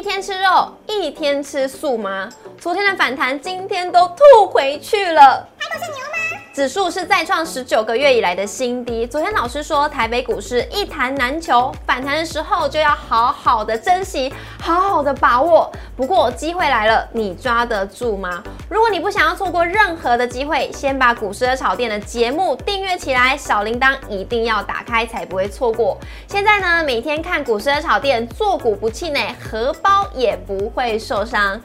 一天吃肉，一天吃素吗？昨天的反弹，今天都吐回去了。还不是牛？指数是再创十九个月以来的新低。昨天老师说，台北股市一弹难求，反弹的时候就要好好的珍惜，好好的把握。不过机会来了，你抓得住吗？如果你不想要错过任何的机会，先把股市的炒店的节目订阅起来，小铃铛一定要打开，才不会错过。现在呢，每天看股市的炒店，做股不气馁，荷包也不会受伤。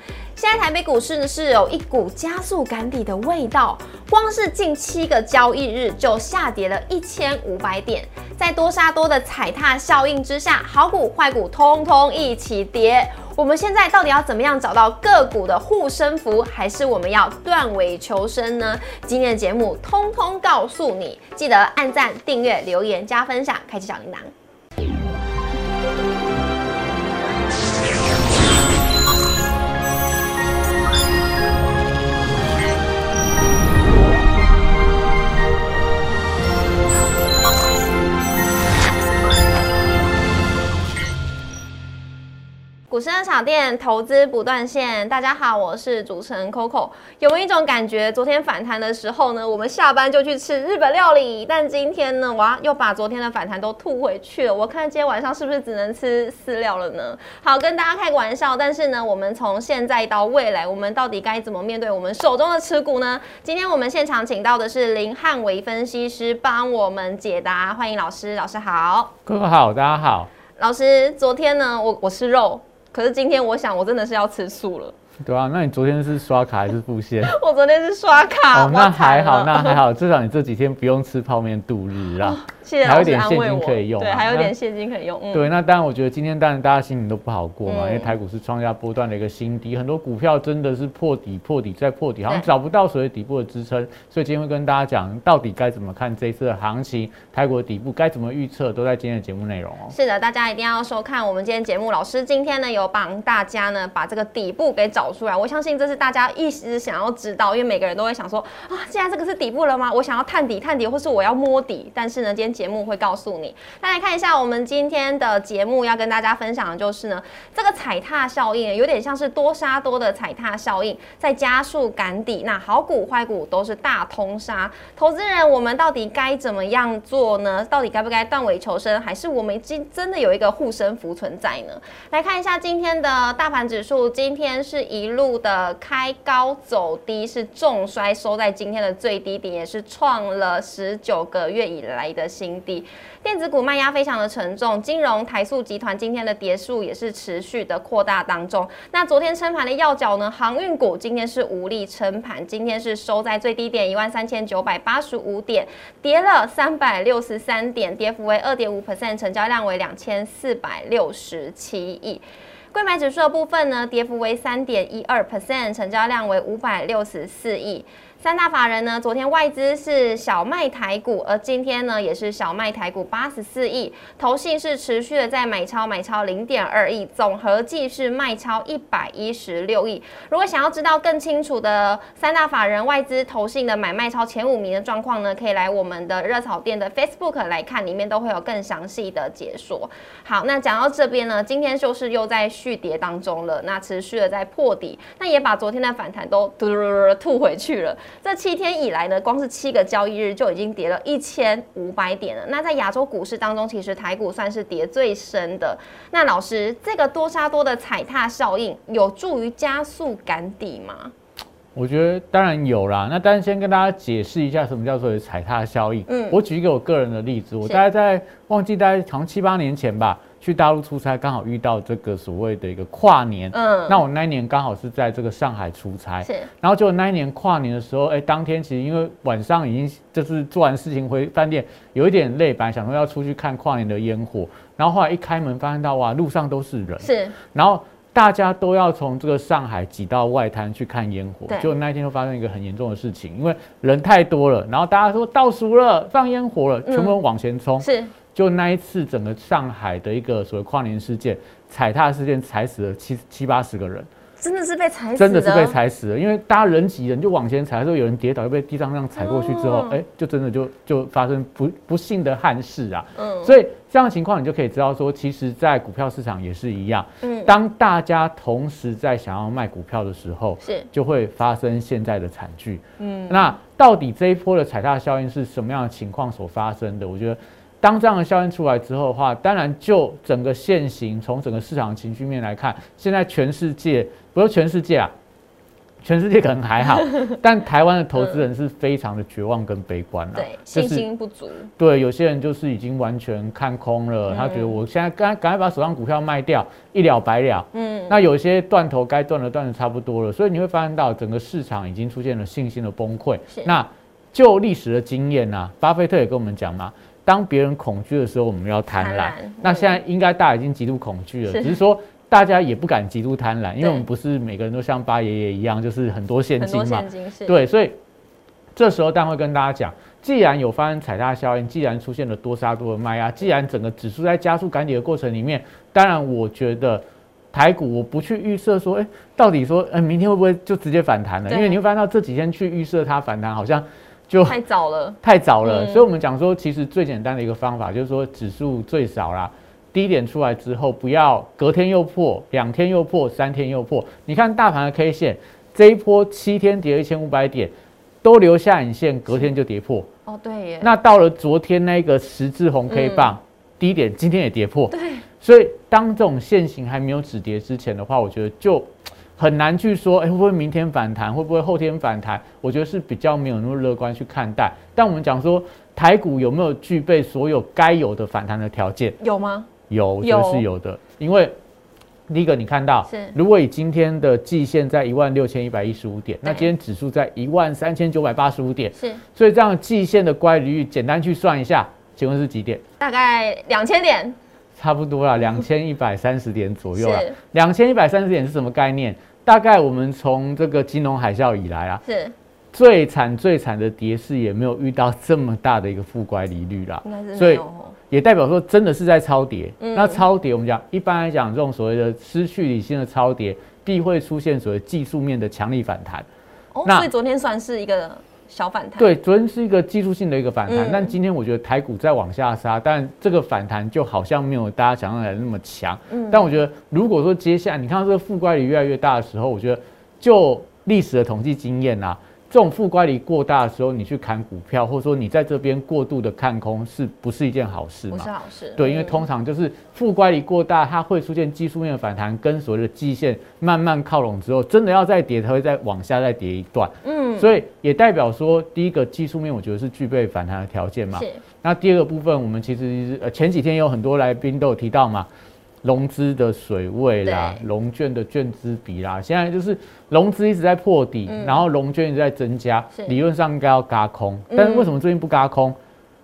现在台北股市呢是有一股加速赶底的味道，光是近七个交易日就下跌了一千五百点，在多杀多的踩踏效应之下，好股坏股通通一起跌。我们现在到底要怎么样找到个股的护身符，还是我们要断尾求生呢？今天的节目通通告诉你，记得按赞、订阅、留言、加分享，开启小铃铛。股市的炒店投资不断线，大家好，我是主持人 Coco。有没有一种感觉，昨天反弹的时候呢，我们下班就去吃日本料理，但今天呢，哇，又把昨天的反弹都吐回去了。我看今天晚上是不是只能吃饲料了呢？好，跟大家开个玩笑，但是呢，我们从现在到未来，我们到底该怎么面对我们手中的持股呢？今天我们现场请到的是林汉伟分析师帮我们解答，欢迎老师，老师好，Coco 好，大家好。老师，昨天呢，我我吃肉。可是今天我想，我真的是要吃素了。对啊，那你昨天是刷卡还是付现？我昨天是刷卡。哦，那还好，那还好，至少你这几天不用吃泡面度日啦。谢谢。还有点现金可以用，对，还有点现金可以用。对，那当然，我觉得今天当然大家心里都不好过嘛，因为台股是创下波段的一个新低，很多股票真的是破底、破底再破底，好像找不到所谓底部的支撑。所以今天会跟大家讲，到底该怎么看这一次的行情，台股的底部该怎么预测，都在今天的节目内容哦。是的，大家一定要收看我们今天节目。老师今天呢有帮大家呢把这个底部给找出来，我相信这是大家一直想要知道，因为每个人都会想说啊，现在这个是底部了吗？我想要探底、探底，或是我要摸底。但是呢，今天节目会告诉。你，那来看一下我们今天的节目，要跟大家分享的就是呢，这个踩踏效应有点像是多杀多的踩踏效应，在加速赶底。那好股坏股都是大通杀，投资人我们到底该怎么样做呢？到底该不该断尾求生，还是我们今真的有一个护身符存在呢？来看一下今天的大盘指数，今天是一路的开高走低，是重摔收在今天的最低点，也是创了十九个月以来的新低。电子股卖压非常的沉重，金融台塑集团今天的跌数也是持续的扩大当中。那昨天撑盘的要角呢，航运股今天是无力撑盘，今天是收在最低点一万三千九百八十五点，跌了三百六十三点，跌幅为二点五 percent，成交量为两千四百六十七亿。柜买指数的部分呢，跌幅为三点一二 percent，成交量为五百六十四亿。三大法人呢，昨天外资是小卖台股，而今天呢也是小卖台股八十四亿，投信是持续的在买超买超零点二亿，总合计是卖超一百一十六亿。如果想要知道更清楚的三大法人外资投信的买卖超前五名的状况呢，可以来我们的热炒店的 Facebook 来看，里面都会有更详细的解说。好，那讲到这边呢，今天就是又在续跌当中了，那持续的在破底，那也把昨天的反弹都吐回去了。这七天以来呢，光是七个交易日就已经跌了一千五百点了。那在亚洲股市当中，其实台股算是跌最深的。那老师，这个多杀多的踩踏效应有助于加速赶底吗？我觉得当然有啦。那但是先跟大家解释一下，什么叫做踩踏效应。嗯，我举一个我个人的例子，我大概在忘记大概好像七八年前吧。去大陆出差，刚好遇到这个所谓的一个跨年。嗯，那我那一年刚好是在这个上海出差。是，然后就那一年跨年的时候，哎，当天其实因为晚上已经就是做完事情回饭店，有一点累，本来想说要出去看跨年的烟火，然后后来一开门发现到哇，路上都是人。是，然后大家都要从这个上海挤到外滩去看烟火。就那一天就发生一个很严重的事情，因为人太多了，然后大家说倒数了，放烟火了，全部往前冲。是。就那一次，整个上海的一个所谓跨年事件、踩踏事件，踩死了七七八十个人，真的是被踩死，真的是被踩死了。因为大家人挤人就往前踩的时候，有人跌倒，又被地上这样踩过去之后，哎，就真的就就发生不不幸的憾事啊。嗯，所以。这样的情况，你就可以知道说，其实，在股票市场也是一样。嗯，当大家同时在想要卖股票的时候，是就会发生现在的惨剧。嗯，那到底这一波的踩踏效应是什么样的情况所发生的？我觉得，当这样的效应出来之后的话，当然就整个现行，从整个市场情绪面来看，现在全世界，不是全世界啊。全世界可能还好，但台湾的投资人是非常的绝望跟悲观了，对，信心不足。对，有些人就是已经完全看空了，他觉得我现在赶赶快把手上股票卖掉，一了百了。嗯，那有些断头该断的断的差不多了，所以你会发现到整个市场已经出现了信心的崩溃。那就历史的经验呐，巴菲特也跟我们讲嘛，当别人恐惧的时候，我们要贪婪。那现在应该大家已经极度恐惧了，只是说。大家也不敢极度贪婪，因为我们不是每个人都像八爷爷一样，就是很多现金嘛。对，所以这时候当然会跟大家讲，既然有发生踩踏效应，既然出现了多杀多的卖压，既然整个指数在加速赶底的过程里面，当然我觉得台股我不去预设说，哎，到底说，哎，明天会不会就直接反弹了？因为你会发现到这几天去预设它反弹，好像就太早了，太早了。所以我们讲说，其实最简单的一个方法就是说，指数最少啦。低点出来之后，不要隔天又破，两天又破，三天又破。你看大盘的 K 线，这一波七天跌一千五百点，都留下影线，隔天就跌破。哦，对耶。那到了昨天那个十字红 K 棒低点，今天也跌破。对。所以当这种线型还没有止跌之前的话，我觉得就很难去说，哎，会不会明天反弹，会不会后天反弹？我觉得是比较没有那么乐观去看待。但我们讲说，台股有没有具备所有该有的反弹的条件？有吗？有，我觉得是有的，因为第一个你看到，如果以今天的季线在一万六千一百一十五点，那今天指数在一万三千九百八十五点，是，所以这样季线的乖离率简单去算一下，请问是几点？大概两千点，差不多啦，两千一百三十点左右啦。两千一百三十点是什么概念？大概我们从这个金融海啸以来啊，是最惨最惨的跌势也没有遇到这么大的一个负乖离率啦，所以。也代表说，真的是在超跌。那超跌，我们讲一般来讲，这种所谓的失去理性的超跌，必会出现所谓技术面的强力反弹。哦，所以昨天算是一个小反弹。对，昨天是一个技术性的一个反弹，但今天我觉得台股在往下杀，但这个反弹就好像没有大家想象来的那么强。嗯，但我觉得，如果说接下来你看到这个负乖离越来越大的时候，我觉得就历史的统计经验啊。这种负乖离过大的时候，你去砍股票，或者说你在这边过度的看空，是不是一件好事嘛？不是好事。对，因为通常就是负乖离过大，它会出现技术面的反弹，跟所谓的季线慢慢靠拢之后，真的要再跌，它会再往下再跌一段。嗯，所以也代表说，第一个技术面，我觉得是具备反弹的条件嘛。是。那第二个部分，我们其实呃前几天有很多来宾都有提到嘛。融资的水位啦，融券的券资比啦，现在就是融资一直在破底，然后融券一直在增加，理论上应该要嘎空，但是为什么最近不嘎空？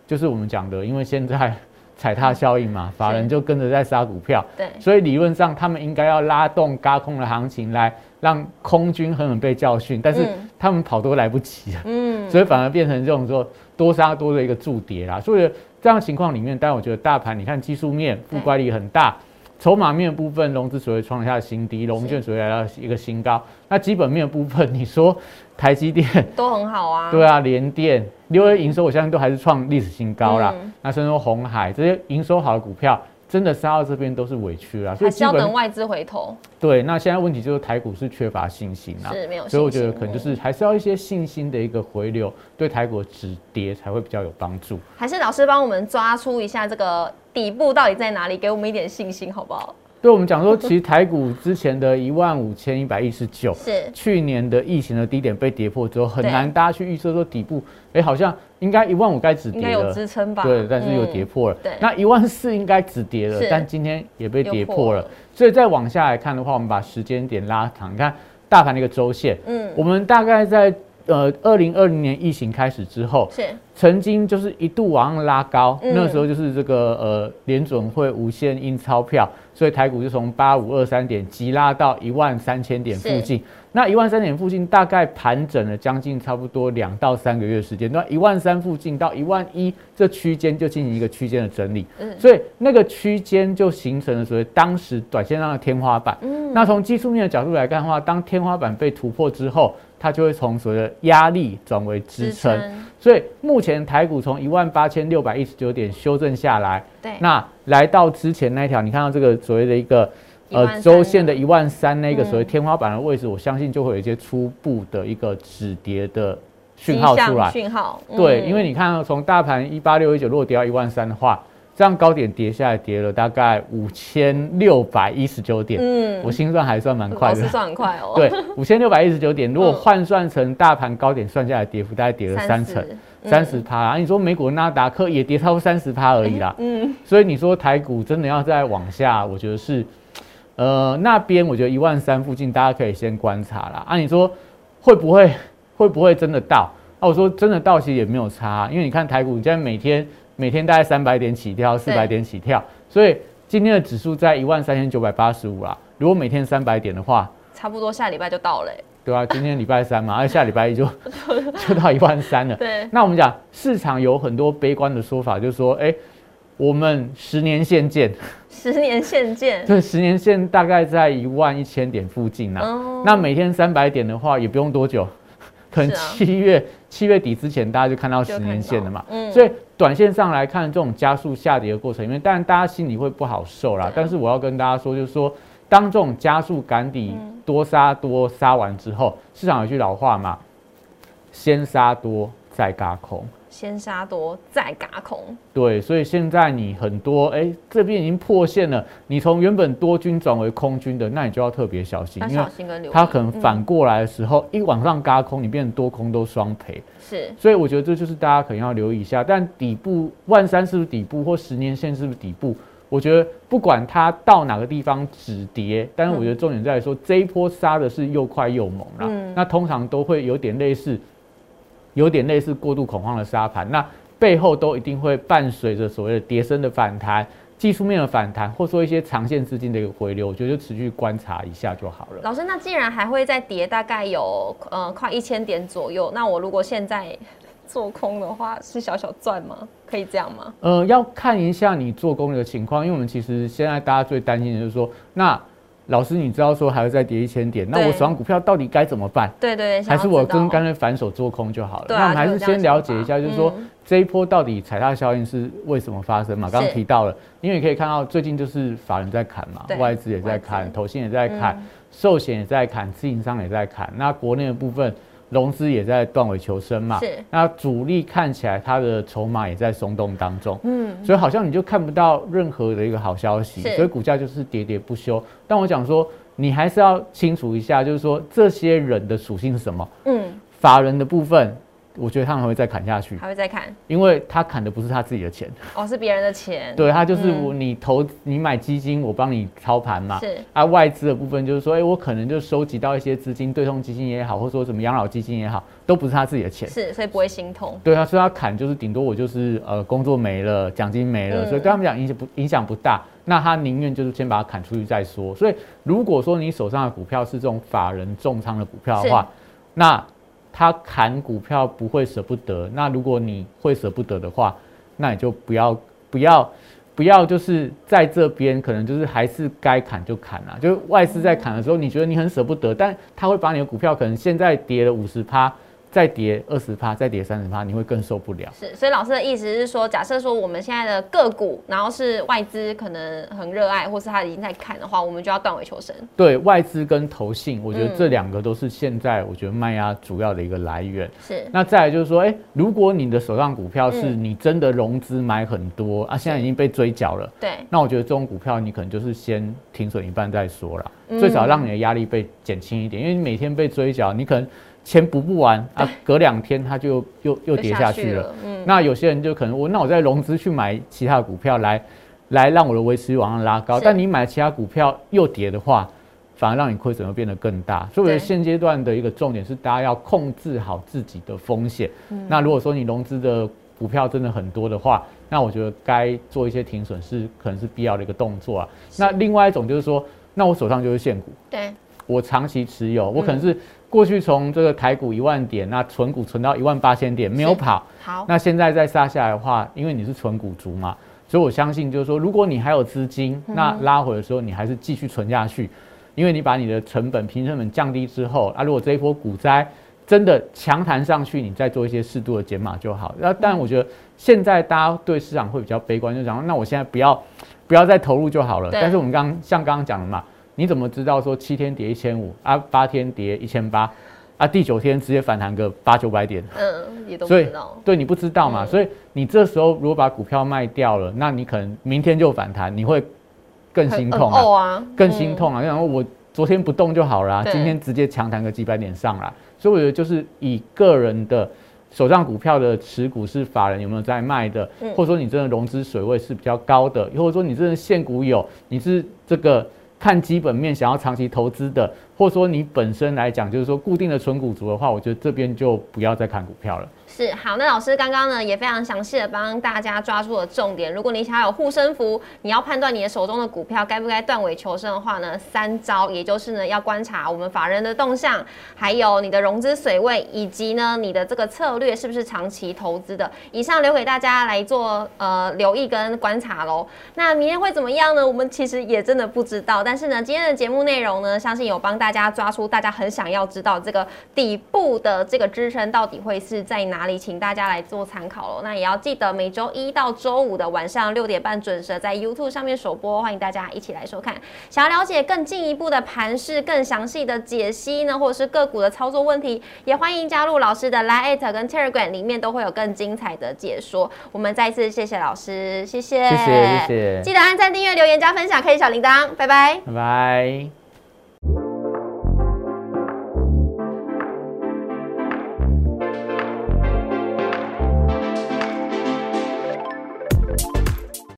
就是我们讲的，因为现在踩踏效应嘛，法人就跟着在杀股票，对，所以理论上他们应该要拉动高空的行情，来让空军狠狠被教训，但是他们跑都来不及了，嗯，所以反而变成这种说多杀多的一个助跌啦，所以这样情况里面，但我觉得大盘你看技术面负乖离很大。筹码面部分，融资所谓创下新低，融券所谓来到一个新高。那基本面部分，你说台积电都很好啊，对啊，联电六月营收，我相信都还是创历史新高啦。那甚至说红海这些营收好的股票。真的杀到这边都是委屈啦，所以要等外资回头。对，那现在问题就是台股是缺乏信心啊，是没有，所以我觉得可能就是还是要一些信心的一个回流，对台股止跌才会比较有帮助。还是老师帮我们抓出一下这个底部到底在哪里，给我们一点信心好不好？对我们讲说，其实台股之前的一万五千一百一十九，是去年的疫情的低点被跌破之后，很难大家去预测说底部，哎，好像应该一万五该止跌了，有支撑吧？对，但是又跌破了。对，那一万四应该止跌了，但今天也被跌破了。所以再往下来看的话，我们把时间点拉长，你看大盘的一个周线，嗯，我们大概在。呃，二零二零年疫情开始之后，是曾经就是一度往上拉高，那时候就是这个呃联准会无限印钞票，所以台股就从八五二三点急拉到一万三千点附近。那一万三点附近大概盘整了将近差不多两到三个月时间，那一万三附近到一万一这区间就进行一个区间的整理，嗯，所以那个区间就形成了所谓当时短线上的天花板。嗯，那从技术面的角度来看的话，当天花板被突破之后。它就会从所谓的压力转为支撑。所以目前台股从一万八千六百一十九点修正下来，对，那来到之前那条，你看到这个所谓的一个呃周线的一万三那个所谓天花板的位置，我相信就会有一些初步的一个止跌的讯号出来。讯号，对，因为你看从大盘一八六一九如果跌到一万三的话。这样高点跌下来，跌了大概五千六百一十九点。嗯，我心算还算蛮快的。算很快哦。对，五千六百一十九点，如果换算成大盘高点算下来，跌幅大概跌了三成，三十趴啊。你说美股的纳达克也跌超过三十趴而已啦。嗯。所以你说台股真的要再往下，我觉得是，呃，那边我觉得一万三附近大家可以先观察啦。啊，你说会不会会不会真的到？啊，我说真的到其实也没有差，因为你看台股，你现在每天。每天大概三百点起跳，四百点起跳，所以今天的指数在一万三千九百八十五啦。如果每天三百点的话，差不多下礼拜就到了。对啊，今天礼拜三嘛，而下礼拜一就 就到一万三了。对，那我们讲市场有很多悲观的说法，就是说，哎，我们十年线见，十年线见，对，十年线大概在一万一千点附近呐。那每天三百点的话，也不用多久。可能七月七月底之前，大家就看到十年线了嘛。嗯。所以短线上来看，这种加速下跌的过程，因为当然大家心里会不好受啦。但是我要跟大家说，就是说，当这种加速赶底多杀多杀完之后，市场有句老话嘛，先杀多再嘎空。先杀多再嘎空，对，所以现在你很多哎，这边已经破线了，你从原本多军转为空军的，那你就要特别小心，因为它可能反过来的时候，一往上嘎空，你变成多空都双赔。是，所以我觉得这就是大家可能要留意一下。但底部万三是不是底部，或十年线是不是底部？我觉得不管它到哪个地方止跌，但是我觉得重点在说这一波杀的是又快又猛嗯，那通常都会有点类似。有点类似过度恐慌的沙盘，那背后都一定会伴随着所谓的跌升的反弹、技术面的反弹，或说一些长线资金的一个回流，我觉得就持续观察一下就好了。老师，那既然还会再跌，大概有呃快一千点左右，那我如果现在做空的话，是小小赚吗？可以这样吗？呃，要看一下你做空的情况，因为我们其实现在大家最担心的就是说，那。老师，你知道说还会再跌一千点，那我手上股票到底该怎么办？对对，还是我跟干脆反手做空就好了。那我们还是先了解一下，就是说这一波到底踩踏效应是为什么发生嘛？刚刚提到了，因为你可以看到最近就是法人在砍嘛，外资也在砍，投信也在砍，寿险也在砍，自营商也在砍，那国内的部分。融资也在断尾求生嘛，是。那主力看起来它的筹码也在松动当中，嗯，所以好像你就看不到任何的一个好消息，所以股价就是喋喋不休。但我讲说，你还是要清楚一下，就是说这些人的属性是什么，嗯，法人的部分。我觉得他们会再砍下去，还会再砍，因为他砍的不是他自己的钱，哦，是别人的钱。对他就是我，你投你买基金，我帮你操盘嘛。是啊，外资的部分就是说，哎，我可能就收集到一些资金，对冲基金也好，或者说什么养老基金也好，都不是他自己的钱。是，所以不会心痛。对啊，所以他砍就是顶多我就是呃工作没了，奖金没了，所以对他们讲影响不影响不大。那他宁愿就是先把它砍出去再说。所以如果说你手上的股票是这种法人重仓的股票的话，那。他砍股票不会舍不得，那如果你会舍不得的话，那你就不要不要不要，就是在这边可能就是还是该砍就砍啊。就是外资在砍的时候，你觉得你很舍不得，但他会把你的股票可能现在跌了五十趴。再跌二十趴，再跌三十趴，你会更受不了。是，所以老师的意思是说，假设说我们现在的个股，然后是外资可能很热爱，或是他已经在看的话，我们就要断尾求生。对外资跟投信，我觉得这两个都是现在我觉得卖压主要的一个来源。是。那再来就是说，哎，如果你的手上股票是你真的融资买很多啊，现在已经被追缴了。对。那我觉得这种股票你可能就是先停损一半再说了，最少让你的压力被减轻一点，因为你每天被追缴，你可能。钱补不完啊，隔两天它就又又跌下去了。嗯，那有些人就可能我那我再融资去买其他的股票来来让我的维持率往上拉高，但你买其他股票又跌的话，反而让你亏损会变得更大。所以我觉得现阶段的一个重点是大家要控制好自己的风险。嗯那如果说你融资的股票真的很多的话，那我觉得该做一些停损是可能是必要的一个动作啊。那另外一种就是说，那我手上就是现股，对，我长期持有，我可能是。过去从这个台股一万点，那存股存到一万八千点没有跑，好，那现在再杀下来的话，因为你是存股族嘛，所以我相信就是说，如果你还有资金，那拉回的时候你还是继续存下去，因为你把你的成本平成本降低之后，啊，如果这一波股灾真的强弹上去，你再做一些适度的减码就好。那但我觉得现在大家对市场会比较悲观，就讲那我现在不要不要再投入就好了。但是我们刚像刚刚讲的嘛，你怎么知道说七天跌一千五啊，八天跌一千八啊，第九天直接反弹个八九百点？嗯，也都不知道。对你不知道嘛，所以你这时候如果把股票卖掉了，那你可能明天就反弹，你会更心痛啊，更心痛啊。然后我昨天不动就好了，今天直接强弹个几百点上来。所以我觉得就是以个人的手上股票的持股是法人有没有在卖的，或者说你真的融资水位是比较高的，或者说你真的现股有，你是这个看基本面想要长期投资的，或者说你本身来讲就是说固定的存股族的话，我觉得这边就不要再看股票了。好，那老师刚刚呢也非常详细的帮大家抓住了重点。如果你想要有护身符，你要判断你的手中的股票该不该断尾求生的话呢，三招，也就是呢要观察我们法人的动向，还有你的融资水位，以及呢你的这个策略是不是长期投资的。以上留给大家来做呃留意跟观察喽。那明天会怎么样呢？我们其实也真的不知道。但是呢，今天的节目内容呢，相信有帮大家抓出大家很想要知道这个底部的这个支撑到底会是在哪。里里，请大家来做参考喽。那也要记得每周一到周五的晚上六点半准时在 YouTube 上面首播，欢迎大家一起来收看。想要了解更进一步的盘势、更详细的解析呢，或者是个股的操作问题，也欢迎加入老师的 Line 跟 Telegram，里面都会有更精彩的解说。我们再次谢谢老师，谢谢，谢谢，谢谢。记得按赞、订阅、留言、加分享，开启小铃铛，拜拜，拜拜。